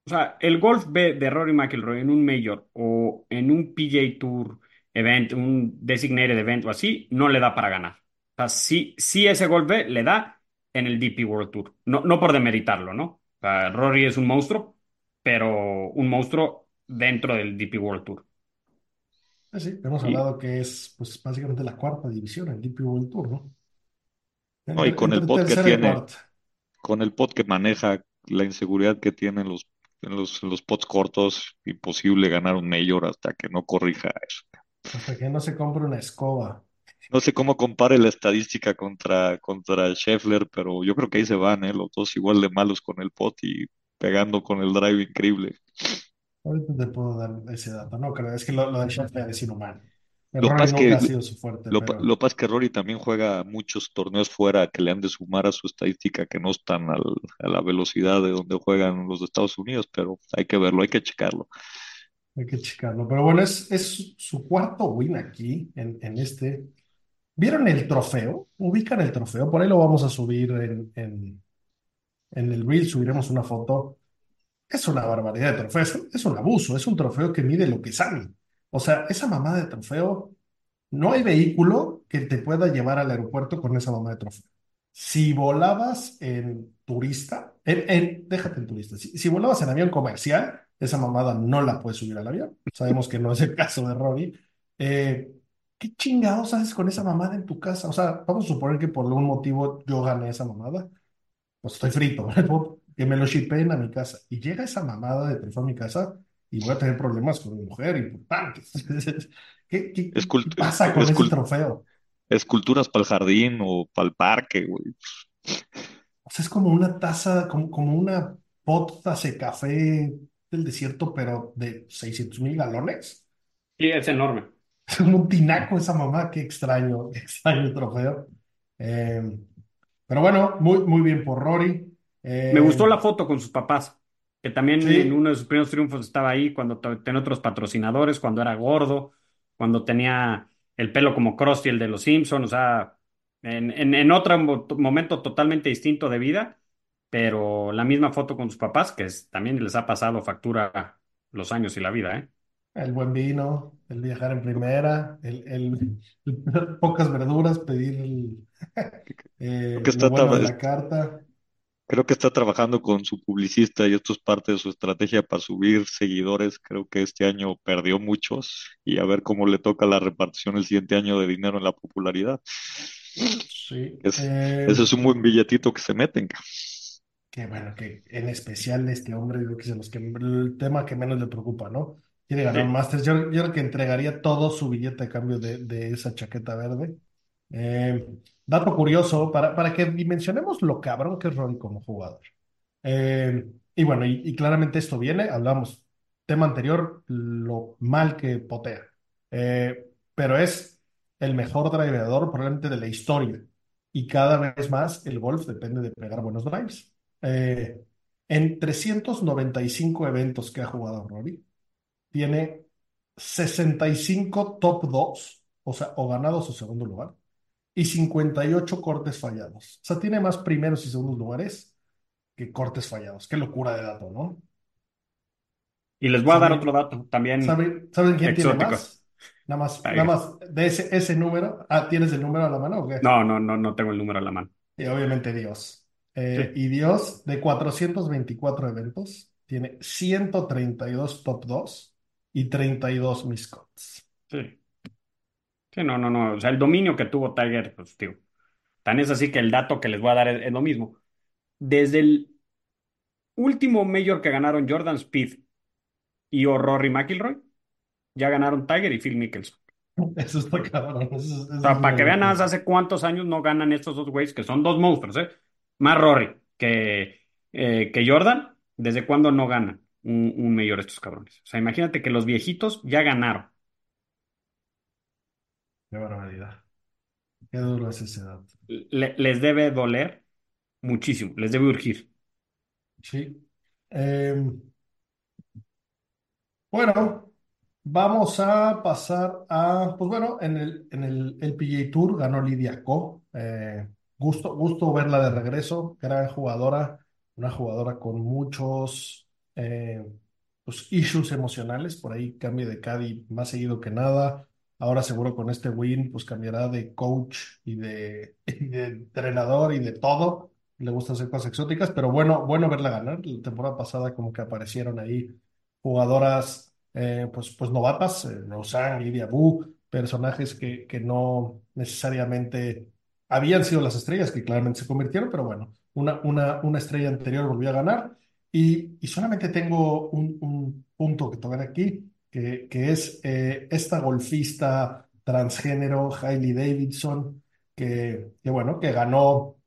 O sea, el Golf B de Rory McIlroy en un Major o en un PJ Tour event, un designated event o así, no le da para ganar. O sea, sí, ese Golf B le da en el DP World Tour. No, no por demeritarlo, ¿no? O sea, Rory es un monstruo, pero un monstruo dentro del DP World Tour. Ah, sí, hemos hablado que es pues básicamente la cuarta división, el DP World Tour, ¿no? No, y con el pod que tiene, con el pod que maneja, la inseguridad que tiene en los, en los, en los pods cortos, imposible ganar un mayor hasta que no corrija eso. Hasta que no se compre una escoba. No sé cómo compare la estadística contra, contra Scheffler, pero yo creo que ahí se van, ¿eh? Los dos igual de malos con el pot y pegando con el drive increíble. Ahorita te puedo dar ese dato, no creo, es que lo, lo de Scheffler es inhumano. El lo Rory que, ha sido su fuerte. Lo, pero... lo pasa que Rory también juega muchos torneos fuera que le han de sumar a su estadística que no están al, a la velocidad de donde juegan los de Estados Unidos, pero hay que verlo, hay que checarlo. Hay que checarlo. Pero bueno, es, es su cuarto win aquí en, en este. ¿Vieron el trofeo? ¿Ubican el trofeo? Por ahí lo vamos a subir en, en, en el reel, subiremos una foto es una barbaridad de trofeo, es, un abuso, es un trofeo que mide lo que sale. O sea, esa mamada de trofeo, no hay vehículo que te pueda llevar al aeropuerto con esa mamada de trofeo. Si volabas en turista, en, déjate en turista, si, volabas en avión comercial, esa mamada no la puedes subir al avión. Sabemos que no es el caso de Robbie. Eh, ¿qué chingados haces con esa mamada en tu casa? O sea, vamos a suponer que por algún motivo yo gané esa mamada. Pues estoy frito, que me lo shipen a mi casa. Y llega esa mamada de trofeo a mi casa y voy a tener problemas con mi mujer importantes. ¿Qué, qué, pasa con ese trofeo? Esculturas para el jardín o para el parque, güey. O sea, es como una taza, como, como una pot hace café del desierto, pero de 600 mil galones. Sí, es enorme. Es un tinaco esa mamá, qué extraño, qué extraño trofeo. Eh, pero bueno, muy, muy bien por Rory. Me Eh, gustó la foto con sus papás, que también en uno de sus primeros triunfos estaba ahí cuando tenía otros patrocinadores, cuando era gordo, cuando tenía el pelo como Krusty, el de los Simpsons, o sea, en, en, en otro mo- momento totalmente distinto de vida, pero la misma foto con sus papás, que es- también les ha pasado factura los años y la vida, ¿eh? el buen vino, el viajar en primera, el, el- el pocas verduras, pedir el, que eh, lo bueno de la carta. Creo que está trabajando con su publicista y esto es parte de su estrategia para subir seguidores. Creo que este año perdió muchos y a ver cómo le toca la repartición el siguiente año de dinero en la popularidad. Sí. Es, Eh, ese es un buen billetito que se meten. Que bueno, que en especial este hombre, creo que es los que el tema que menos le preocupa, ¿no? Quiere ganar Sí. Masters. Yo, yo creo que entregaría todo su billete a cambio de, de esa chaqueta verde. Eh, dato curioso, para, para que dimensionemos lo cabrón que es Rory como jugador. Eh, y bueno, y, claramente esto viene, hablamos, tema anterior, lo mal que potea. Eh, pero es el mejor driveador probablemente de la historia. Y cada vez más el golf depende de pegar buenos drives. En 395 eventos que ha jugado Rory, tiene 65 top 2, o sea, o ganados o segundo lugar, y 58 cortes fallados. O sea, tiene más primeros y segundos lugares que cortes fallados. Qué locura de dato, ¿no? Y les voy a dar otro ¿Saben, dato también saben, ¿saben quién tiene más? Nada más, nada más de ese, ese número. Ah, ¿tienes el número a la mano o qué? No, no, no, no tengo el número a la mano. Y obviamente Dios. Eh, Sí, y Dios, de 424 eventos, tiene 132 top 2 y 32 miscuts. sí. Sí, no, no, no. O sea, el dominio que tuvo Tiger, pues, tío. Tan es así que el dato que les voy a dar es, es lo mismo. Desde el último Major que ganaron Jordan Spieth y o Rory McIlroy, ya ganaron Tiger y Phil Mickelson. Eso está cabrón. Eso, es- eso O es sea, para que vean nada más hace cuántos años no ganan estos dos güeyes, que son dos monstruos, ¿eh? Más Rory que, eh, que Jordan, ¿desde cuándo no ganan un, un Major estos cabrones? O sea, imagínate que los viejitos ya ganaron. Qué barbaridad. Qué duro es ese dato. Le- les debe doler muchísimo, les debe urgir. Sí. Em, Bueno, vamos a pasar a, pues bueno, en el, en el LPGA Tour ganó Lidia Ko. Eh, gusto, gusto verla de regreso, gran jugadora, una jugadora con muchos eh, pues, issues emocionales, por ahí cambia de caddy más seguido que nada. Ahora seguro con este win, pues cambiará de coach y de, entrenador y de todo. Le gusta hacer cosas exóticas, pero bueno, bueno verla ganar. La temporada pasada como que aparecieron ahí jugadoras eh, pues, pues novatas, eh, Rosanne, Lidia Wu, personajes que, que no necesariamente habían sido las estrellas, que claramente se convirtieron, pero bueno, una, una, una estrella anterior volvió a ganar. Y, y solamente tengo un, un punto que tocar aquí, que, que es eh, esta golfista transgénero, Hailey Davidson, que, que bueno, que ganó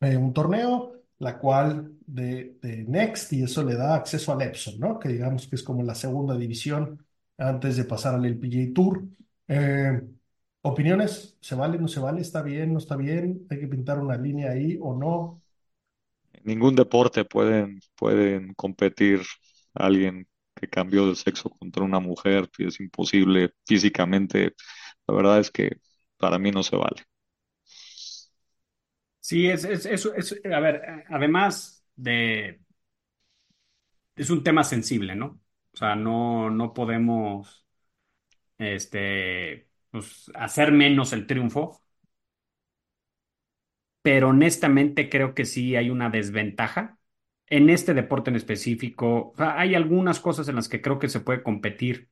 eh, un torneo, la cual de, de Next, y eso le da acceso al Epson, ¿no? Que digamos que es como la segunda división antes de pasar al LPGA Tour. Eh, ¿opiniones? ¿Se vale, no se vale? ¿Está bien, no está bien? ¿Hay que pintar una línea ahí o no? ningún deporte pueden, pueden competir alguien que cambió de sexo contra una mujer, y es imposible físicamente. La verdad es que para mí no se vale. Sí, es, es, a ver, además de, es un tema sensible, ¿no? O sea, no, no podemos, este, pues, hacer menos el triunfo, pero honestamente creo que sí hay una desventaja en este deporte en específico. Hay algunas cosas en las que creo que se puede competir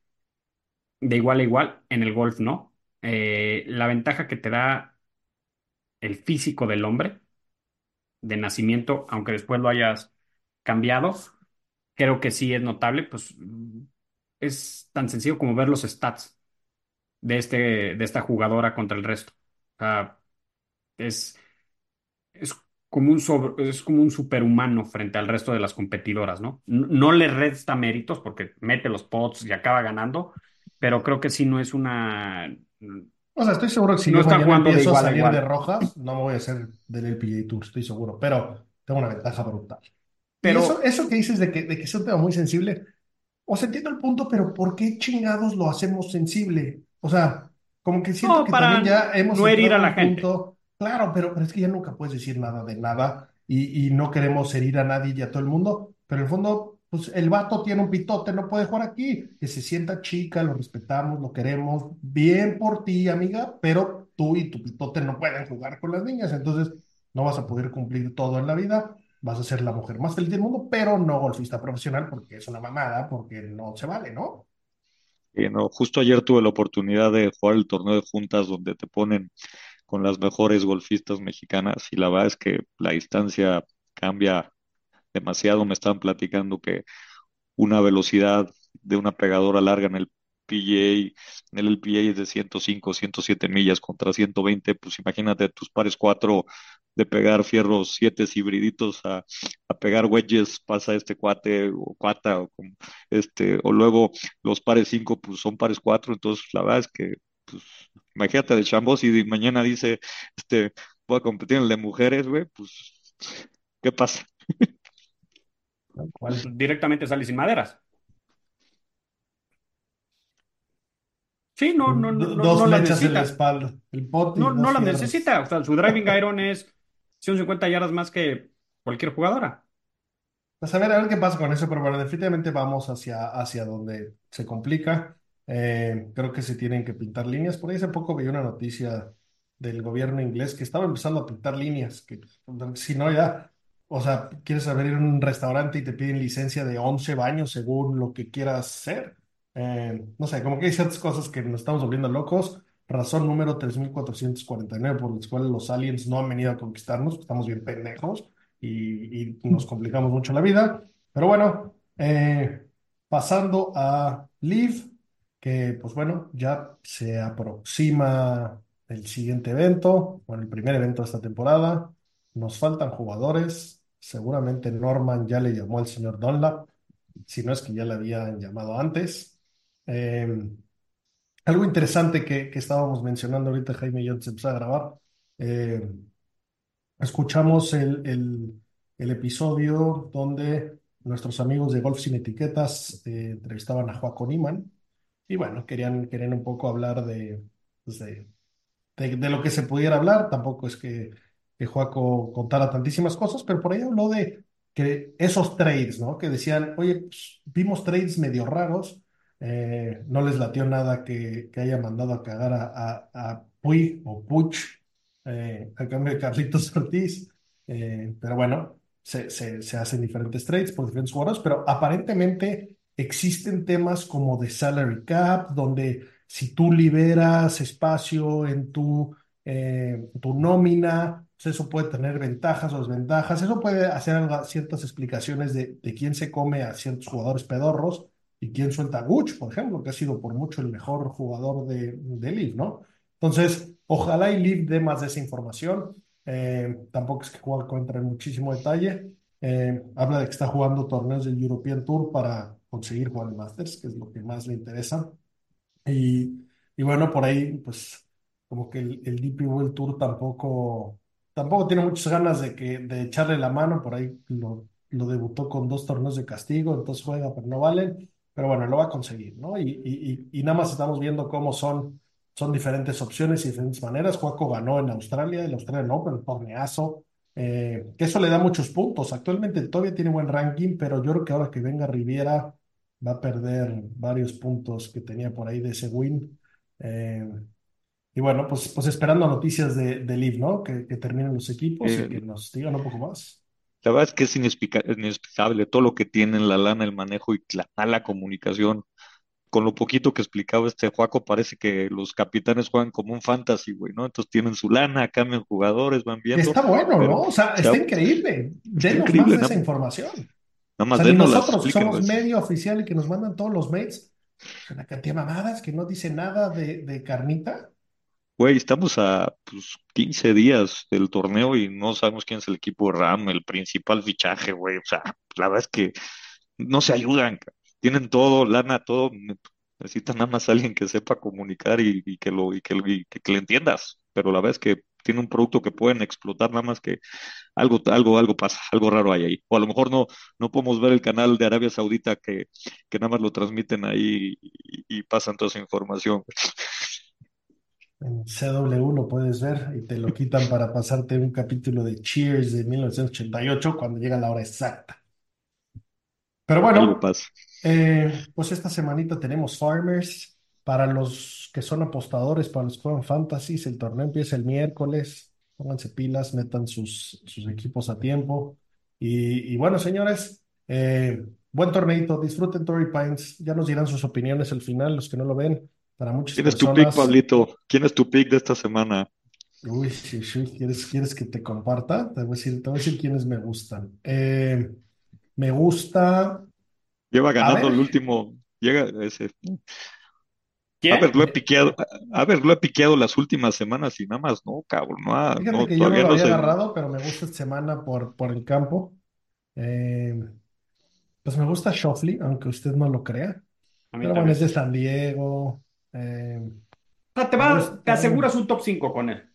de igual a igual, en el golf no. Eh, la ventaja que te da el físico del hombre de nacimiento, aunque después lo hayas cambiado, creo que sí es notable, pues es tan sencillo como ver los stats de, este, de esta jugadora contra el resto. Es, es como un sobre- es como un superhumano frente al resto de las competidoras, ¿no? No, no le resta méritos porque mete los pots y acaba ganando, pero creo que sí no es una... O sea, estoy seguro que si No yo jugando de empiezo igual a salir igual. de rojas, no me voy a hacer del LPGA Tour, estoy seguro, pero tengo una ventaja brutal. Y Pero eso, eso que dices de que, de que es un tema muy sensible, o sea, entiendo el punto, pero ¿por qué chingados lo hacemos sensible? O sea, como que siento no, que para también ya hemos no herir a la gente. punto, claro, pero, es que ya nunca puedes decir nada de nada y, no queremos herir a nadie y a todo el mundo, pero en el fondo, pues el vato tiene un pitote, no puede jugar aquí, que se sienta chica, lo respetamos, lo queremos, bien por ti, amiga, pero tú y tu pitote no pueden jugar con las niñas, entonces no vas a poder cumplir todo en la vida vas a ser la mujer más feliz del mundo, pero no golfista profesional porque es una mamada, porque no se vale, ¿no? Y no, justo ayer tuve la oportunidad de jugar el torneo de juntas donde te ponen con las mejores golfistas mexicanas y la verdad es que la distancia cambia demasiado. Me estaban platicando que una velocidad de una pegadora larga en el PGA, en el LPA es de 105, 107 millas contra 120, pues imagínate tus pares 4 de pegar fierros 7 hibriditos a, a pegar wedges, pasa este cuate o cuata, o, este, o luego los pares 5 pues son pares 4, entonces la verdad es que pues, imagínate de chambos y mañana dice, este, voy a competir en el de mujeres, güey, pues, ¿qué pasa? Cual. Directamente sale sin maderas. Sí, no, no, no, Do- no, dos no las flechas en la necesita. espalda, el No, no las fierros. necesita. O sea, su driving iron es 150 yardas más que cualquier jugadora. Pues a ver, a ver qué pasa con eso, pero bueno, definitivamente vamos hacia, hacia donde se complica. Eh, creo que se tienen que pintar líneas. Por ahí hace poco vi una noticia del gobierno inglés que estaba empezando a pintar líneas, que si no ya, o sea, quieres abrir un restaurante y te piden licencia de 11 baños según lo que quieras hacer. Eh, no sé, como que hay ciertas cosas que nos estamos volviendo locos. Razón número 3449 por las cuales los aliens no han venido a conquistarnos, estamos bien pendejos y, y nos complicamos mucho la vida. Pero bueno, eh, pasando a Live, pues bueno, ya se aproxima el siguiente evento, bueno, el primer evento de esta temporada. Nos faltan jugadores. Seguramente Norman ya le llamó al señor Dunlap, si no es que ya le habían llamado antes. Eh, algo interesante que, que estábamos mencionando ahorita, Jaime y yo, antes de empezar a grabar. eh, Escuchamos el, el- el episodio donde nuestros amigos de Golf Sin Etiquetas eh, entrevistaban a Joaco Niman y bueno, querían, querían un poco hablar de, pues, de, de, de lo que se pudiera hablar. Tampoco es que, que Joaco contara tantísimas cosas, pero por ahí habló de que esos trades, ¿no? Que decían, oye, pues, vimos trades medio raros, eh, no les latió nada que, que haya mandado a cagar a, a, a Puig o Puch eh, a cambio de Carlitos Ortiz. Eh, pero bueno, se, se, se hacen diferentes trades por diferentes jugadores, pero aparentemente existen temas como de salary cap, donde si tú liberas espacio en tu, eh, tu nómina, pues eso puede tener ventajas o desventajas. Eso puede hacer ciertas explicaciones de, de quién se come a ciertos jugadores pedorros y quién suelta a Guch, por ejemplo, que ha sido por mucho el mejor jugador de, de ¿no? Entonces, ojalá y League dé más de esa información. Eh, tampoco es que Juanco entre en muchísimo detalle. Eh, habla de que está jugando torneos del European Tour para conseguir jugar el Masters, que es lo que más le interesa. Y, y bueno, por ahí, pues, como que el, el DP World Tour tampoco, tampoco tiene muchas ganas de, que, de echarle la mano. Por ahí lo, lo debutó con dos torneos de castigo, entonces juega, pero no valen. Pero bueno, lo va a conseguir, ¿no? Y, y y nada más estamos viendo cómo son, son diferentes opciones y diferentes maneras. Juaco ganó en Australia, el Australian Open, el torneazo. eh, que eso le da muchos puntos. Actualmente todavía tiene buen ranking, pero yo creo que ahora que venga Riviera va a perder varios puntos que tenía por ahí de ese win. Eh, y bueno, pues, pues esperando noticias de, de Liv, ¿no? Que, que terminen los equipos y Eh, que nos digan un poco más. La verdad es que es inexplica- inexplicable todo lo que tienen la lana, el manejo y la mala comunicación. Con lo poquito que explicaba este Juaco, parece que los capitanes juegan como un fantasy, güey, ¿no? Entonces tienen su lana, cambian jugadores, van viendo, está bueno, pero ¿no? O sea, está, está increíble. está Denos más increíble, de nada, esa información. Nada O más sea, ni nosotros que somos explíquenos. medio oficial y que nos mandan todos los mails, una cantidad de mamadas que no dice nada de, de carnita. güey, estamos a pues, 15 días del torneo y no sabemos quién es el equipo de RAM, el principal fichaje, güey. O sea, la verdad es que no se ayudan, tienen todo, lana, todo. ne- Necesitan nada más alguien que sepa comunicar y, y que lo, y que, y que, que le entiendas. Pero la verdad es que tiene un producto que pueden explotar, nada más que algo, algo, algo pasa, algo raro hay ahí. O a lo mejor no, no podemos ver el canal de Arabia Saudita que, que nada más lo transmiten ahí y, y pasan toda esa información. En CW lo puedes ver y te lo quitan para pasarte un capítulo de Cheers de 1988 cuando llega la hora exacta. Pero bueno, eh, pues esta semanita tenemos Farmers. Para los que son apostadores, para los que juegan Fantasies, el torneo empieza el miércoles. Pónganse pilas, metan sus, sus equipos a tiempo. Y, y bueno, señores, eh, buen torneito. Disfruten Torrey Pines. Ya nos dirán sus opiniones al final, los que no lo ven. Para muchas ¿Quién es tu pick. Pablito? ¿Quién es tu pick de esta semana? Uy, sí, sí, ¿Quieres, quieres que te comparta? Te voy a decir, te voy a decir quiénes me gustan. Eh, me gusta. Lleva ganando el último. Llega ese. A ¿Quién? ver, lo he me- piqueado. A ver, lo he piqueado las últimas semanas y nada más, no, cabrón. No, ha- fíjate no, que yo no todavía lo no había sé. agarrado, pero me gusta esta semana por, por el campo. Eh, pues me gusta Shoffley, aunque usted no lo crea. A mí Pero bueno, es de San Diego. Eh, O sea, te va, te gusta. aseguras un top 5 con él.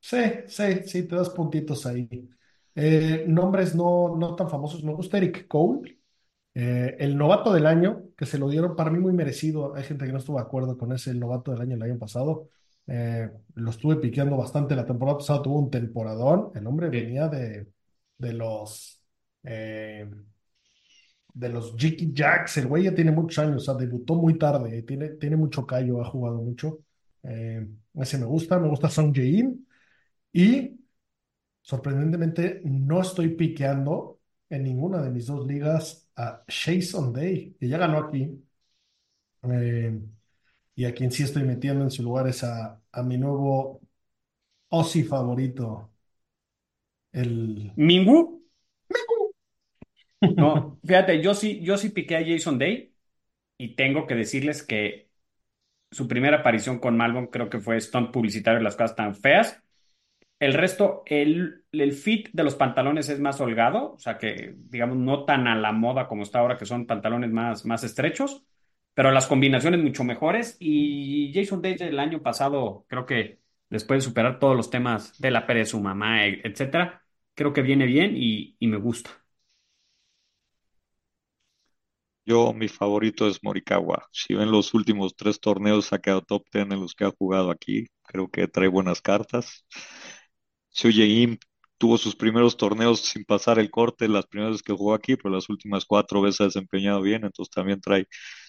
Sí, sí, sí, te das puntitos ahí. Eh, nombres no, no tan famosos. Me gusta Eric Cole. Eh, el novato del año, que se lo dieron para mí muy merecido. Hay gente que no estuvo de acuerdo con ese novato del año el año pasado. Eh, lo estuve piqueando bastante. La temporada pasada tuvo un temporadón. El hombre venía de, de los eh, de los Jiki Jacks. El güey ya tiene muchos años, o sea, debutó muy tarde. Tiene, tiene mucho callo, ha jugado mucho. Eh, ese me gusta. Me gusta Song Jae-in. Y sorprendentemente no estoy piqueando en ninguna de mis dos ligas a Jason Day, que ya ganó aquí. Eh, y a quien sí estoy metiendo en su lugar es a, a mi nuevo Aussie favorito, el... ¿Mingu? No, fíjate, yo sí, yo sí piqué a Jason Day y tengo que decirles que su primera aparición con Malbon creo que fue stunt publicitario, las cosas tan feas. El resto, el, fit de los pantalones es más holgado, o sea que, digamos, no tan a la moda como está ahora, que son pantalones más, más estrechos, pero las combinaciones mucho mejores. Y Jason Day el año pasado, creo que después de superar todos los temas de la pérdida de su mamá, e- etcétera, creo que viene bien y, me gusta. Yo, mi favorito es Morikawa. Si ven los últimos tres torneos, ha quedado top 10 en los que ha jugado aquí. Creo que trae buenas cartas. Jae-im tuvo sus primeros torneos sin pasar el corte, las primeras veces que jugó aquí, pero las últimas cuatro veces ha desempeñado bien, entonces también trae,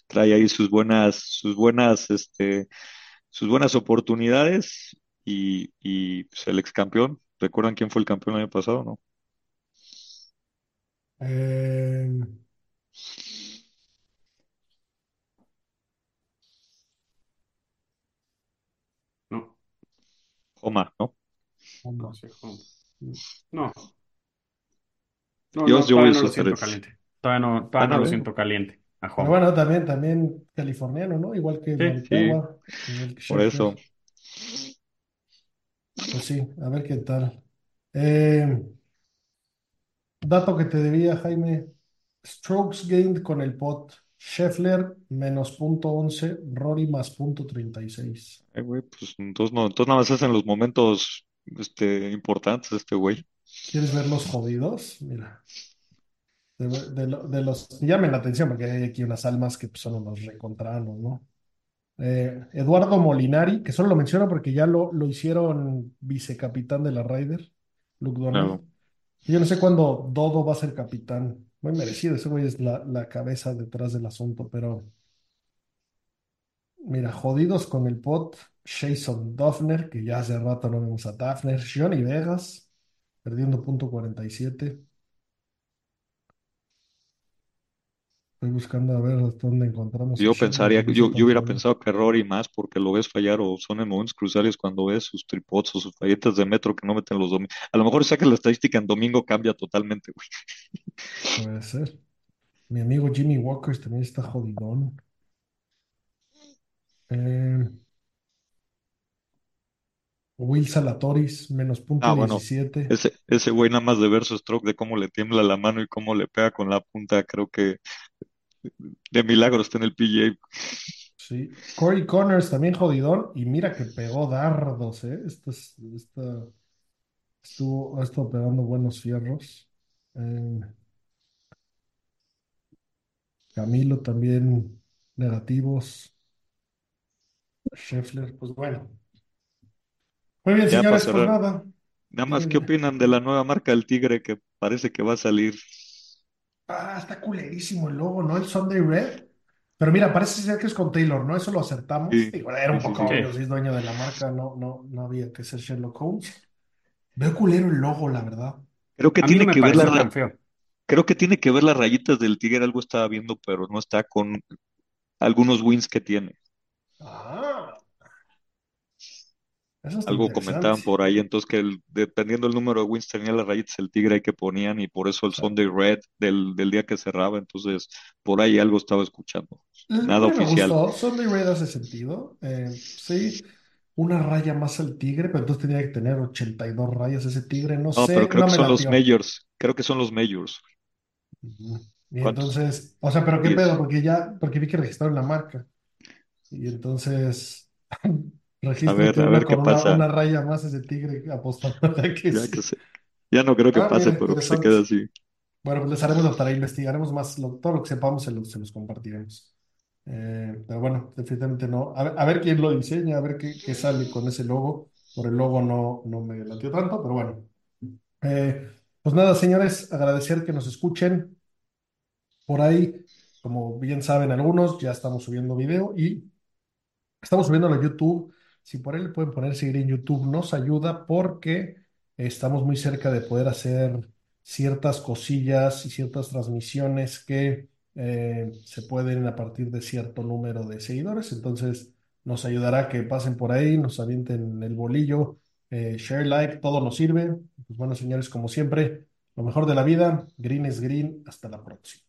trae ahí sus buenas, sus buenas, este, sus buenas oportunidades y, y pues, el ex campeón. ¿Recuerdan quién fue el campeón el año pasado, no? eh, No, Oma, ¿no? No. No, no, Yo, no, yo voy todavía no lo siento caliente. Todavía no, todavía Van no lo siento caliente. A bueno, también, también californiano, ¿no? Igual que igual que Por eso. Pues sí, a ver qué tal. Eh, dato que te debía, Jaime. Strokes gained con el pot. Scheffler menos punto 11, Rory más punto 36. Eh, güey, pues entonces no, entonces nada más hacen los momentos este, importantes este güey. ¿Quieres verlos jodidos? Mira, de, de lo- de los llamen la atención, porque hay aquí unas almas que pues, son unos recontranos, ¿no? Eh, Eduardo Molinari, que solo lo menciono porque ya lo, lo hicieron vicecapitán de la Ryder, Luke Donald. Claro. Yo no sé cuándo Dodo va a ser capitán. Muy merecido, ese güey es la, la cabeza detrás del asunto, pero mira, jodidos con el pot. Jason Duffner, que ya hace rato no vemos a Duffner. Johnny Vegas, perdiendo punto 47. Estoy buscando a ver dónde encontramos a Yo pensaría, yo, yo hubiera pensado que Rory más porque lo ves fallar o son en momentos cruciales cuando ves sus tripots o sus falletas de metro que no meten los domingos. A lo mejor saca la estadística en domingo cambia totalmente, güey. Puede ser. Mi amigo Jimmy Walker también está jodidón. Eh, Will Salatoris, menos punto Ah, bueno, 17. ese, ese güey nada más de ver su stroke, de cómo le tiembla la mano y cómo le pega con la punta, creo que de milagro está en el PGA. Sí. Corey Connors también jodidón. Y mira que pegó dardos, ¿eh? Esto es, esta- estuvo, ha estado pegando buenos fierros. Eh, Camilo también negativos. Scheffler, pues bueno. Muy bien, Ya señores, pues nada. nada más, ¿qué opinan de la nueva marca del Tigre que parece que va a salir? Ah, está culerísimo el logo, ¿no? El Sunday Red. Pero mira, parece ser que es con Taylor, ¿no? Eso lo acertamos. Sí, Digo, era un sí, sí, poco sí. obvio, si es dueño de la marca, no, no, no había que ser Sherlock Holmes. Veo culero el logo, la verdad. Creo que A mí no tiene me que ver la, pareció ra- tan feo. creo que tiene que ver las rayitas del Tigre, algo estaba viendo, pero no está con algunos wins que tiene. Eso Algo comentaban por ahí, entonces que el- dependiendo del número de wins tenía las rayitas el Tigre ahí que ponían y por eso el Sunday Red del, del día que cerraba, entonces por ahí algo estaba escuchando. El Nada oficial. gustó, Sunday Red hace sentido. Eh, sí, una raya más al tigre, pero entonces tenía que tener 82 rayas ese tigre. No No, pero sé, creo no que son los majors, creo que son los majors. Y ¿Cuántos? entonces, o sea, pero qué Diez. pedo, porque ya, porque vi que registraron la marca. Y entonces A ver, a ver qué una, pasa. una raya más ese tigre apostando a que Ya que sí. se, ya no creo que Ah, pase, mira, pero se interesante. quede así. Bueno, pues les haremos la tarea, investigaremos más, lo- todo lo que sepamos se los, se los compartiremos. Eh, pero bueno, definitivamente no. A ver, a ver quién lo diseña, a ver qué, qué sale con ese logo. Por el logo no, no me latió tanto, pero bueno. Eh, pues nada, señores, agradecer que nos escuchen. Por ahí, como bien saben algunos, ya estamos subiendo video y Estamos subiéndolo a YouTube. Si por le pueden poner seguir en YouTube, nos ayuda porque estamos muy cerca de poder hacer ciertas cosillas y ciertas transmisiones que eh, se pueden a partir de cierto número de seguidores. Entonces, nos ayudará que pasen por ahí, nos avienten el bolillo, eh, share, like, todo nos sirve. Pues bueno, señores, como siempre, lo mejor de la vida. Green es green. Hasta la próxima.